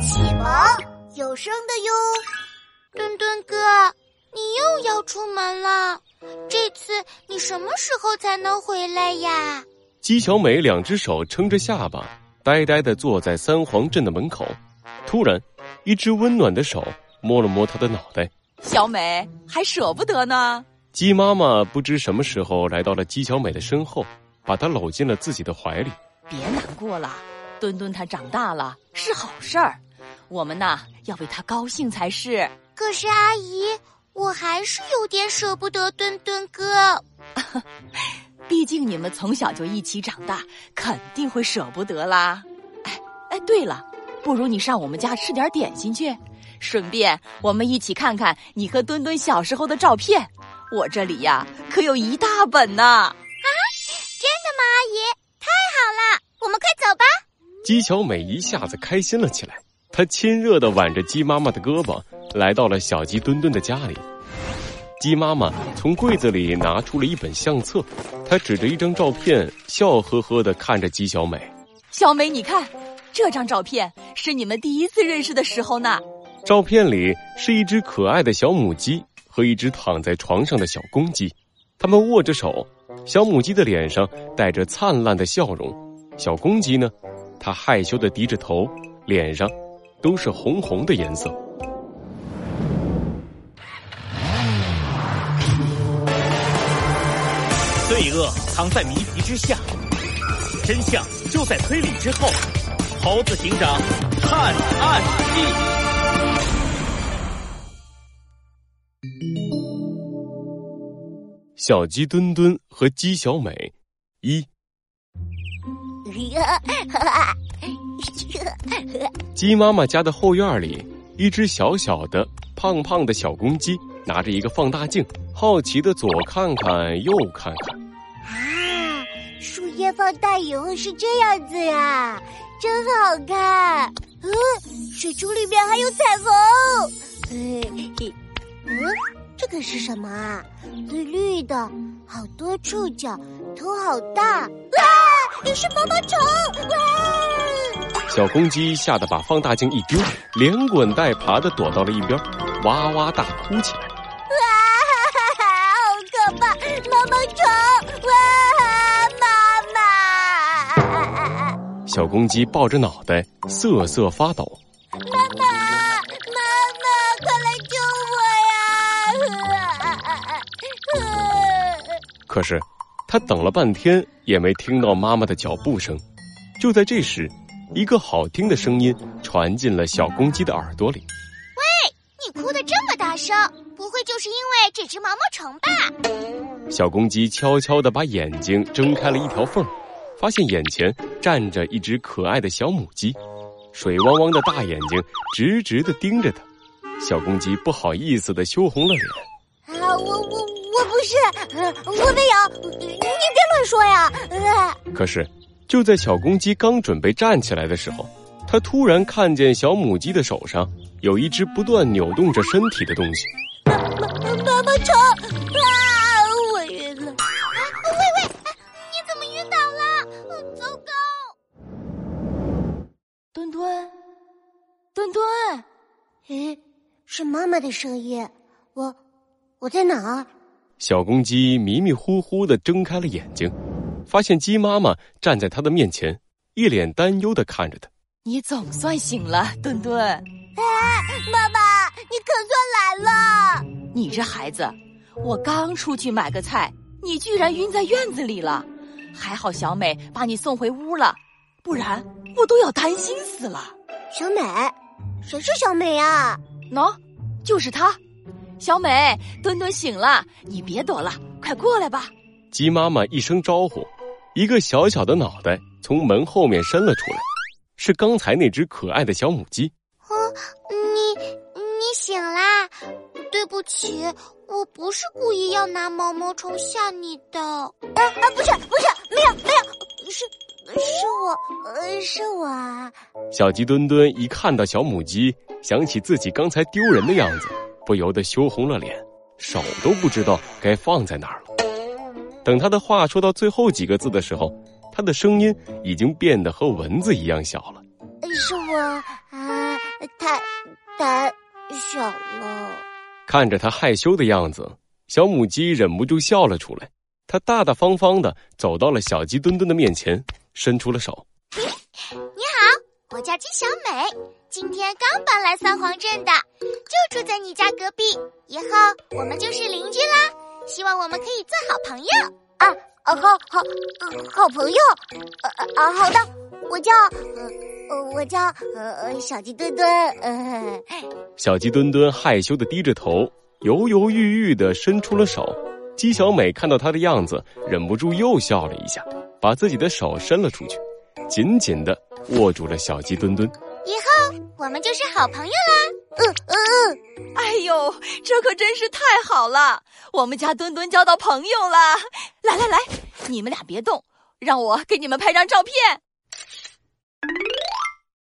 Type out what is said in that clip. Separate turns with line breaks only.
启蒙有声的哟。
墩墩哥，你又要出门了，这次你什么时候才能回来呀？
姬小美两只手撑着下巴，呆呆的坐在三皇镇的门口。突然，一只温暖的手摸了摸她的脑袋。
小美还舍不得呢。
鸡妈妈不知什么时候来到了姬小美的身后，把她搂进了自己的怀里。
别难过了，墩墩他长大了是好事儿，我们呐要为他高兴才是。
可是阿姨，我还是有点舍不得墩墩哥。
毕竟你们从小就一起长大，肯定会舍不得啦。哎哎，对了，不如你上我们家吃点点心去，顺便我们一起看看你和墩墩小时候的照片。我这里呀可有一大本呢。啊，
真的吗，阿姨？太好了，我们快走吧。
姬小美一下子开心了起来，她亲热的挽着鸡妈妈的胳膊，来到了小鸡墩墩的家里。鸡妈妈从柜子里拿出了一本相册，她指着一张照片，笑呵呵的看着鸡小美。
小美，你看，这张照片是你们第一次认识的时候呢。
照片里是一只可爱的小母鸡和一只躺在床上的小公鸡，他们握着手。小母鸡的脸上带着灿烂的笑容，小公鸡呢，它害羞的低着头，脸上都是红红的颜色。
罪恶藏在谜题之下，真相就在推理之后。猴子警长探案记，
小鸡墩墩和鸡小美一。鸡妈妈家的后院里，一只小小的、胖胖的小公鸡拿着一个放大镜，好奇的左看看右看看。
啊，树叶放大以后是这样子呀，真好看。嗯，水珠里面还有彩虹。嗯，这个是什么啊？绿绿的，好多触角，头好大。啊，也是毛毛虫。哇！
小公鸡吓得把放大镜一丢，连滚带爬的躲到了一边，哇哇大哭起来。
哇，好可怕！毛毛虫！哇，妈妈！
小公鸡抱着脑袋瑟瑟发抖。
妈妈，妈妈，快来救我呀！
可是，他等了半天也没听到妈妈的脚步声。就在这时，一个好听的声音传进了小公鸡的耳朵里。
喂，你哭的这么大声，不会就是因为这只毛毛虫吧？
小公鸡悄悄的把眼睛睁开了一条缝，发现眼前站着一只可爱的小母鸡，水汪汪的大眼睛直直的盯着它。小公鸡不好意思的羞红了脸。
啊，我我我不是，我没有，你别乱说呀！
可是。就在小公鸡刚准备站起来的时候，它突然看见小母鸡的手上有一只不断扭动着身体的东西。
毛毛毛虫！啊，我晕了！
喂喂，你怎么晕倒了？糟糕！
墩墩，墩墩，
诶，是妈妈的声音。我，我在哪儿？
小公鸡迷迷糊糊的睁开了眼睛。发现鸡妈妈站在他的面前，一脸担忧的看着他。
你总算醒了，墩墩。
哎，妈妈，你可算来了。
你这孩子，我刚出去买个菜，你居然晕在院子里了。还好小美把你送回屋了，不然我都要担心死了。
小美，谁是小美啊？
喏，就是她。小美，墩墩醒了，你别躲了，快过来吧。
鸡妈妈一声招呼。一个小小的脑袋从门后面伸了出来，是刚才那只可爱的小母鸡。
哦，你你醒啦？对不起，我不是故意要拿毛毛虫吓你的。啊
啊，不是不是，没有没有，是是我，呃，是我啊。
小鸡墩墩一看到小母鸡，想起自己刚才丢人的样子，不由得羞红了脸，手都不知道该放在哪儿了。等他的话说到最后几个字的时候，他的声音已经变得和蚊子一样小了。
是我啊，太胆小了。
看着他害羞的样子，小母鸡忍不住笑了出来。它大大方方的走到了小鸡墩墩的面前，伸出了手。
你好，我叫鸡小美，今天刚搬来三皇镇的，就住在你家隔壁，以后我们就是邻居啦。希望我们可以做好朋友
啊！好好，好朋友。啊啊，好的，我叫呃，我叫呃小鸡墩墩。呃，
小鸡墩墩害羞的低着头，犹犹豫豫的伸出了手。鸡小美看到他的样子，忍不住又笑了一下，把自己的手伸了出去，紧紧的握住了小鸡墩墩。
以后我们就是好朋友啦！
嗯嗯嗯，
哎呦，这可真是太好了！我们家墩墩交到朋友了。来来来，你们俩别动，让我给你们拍张照片。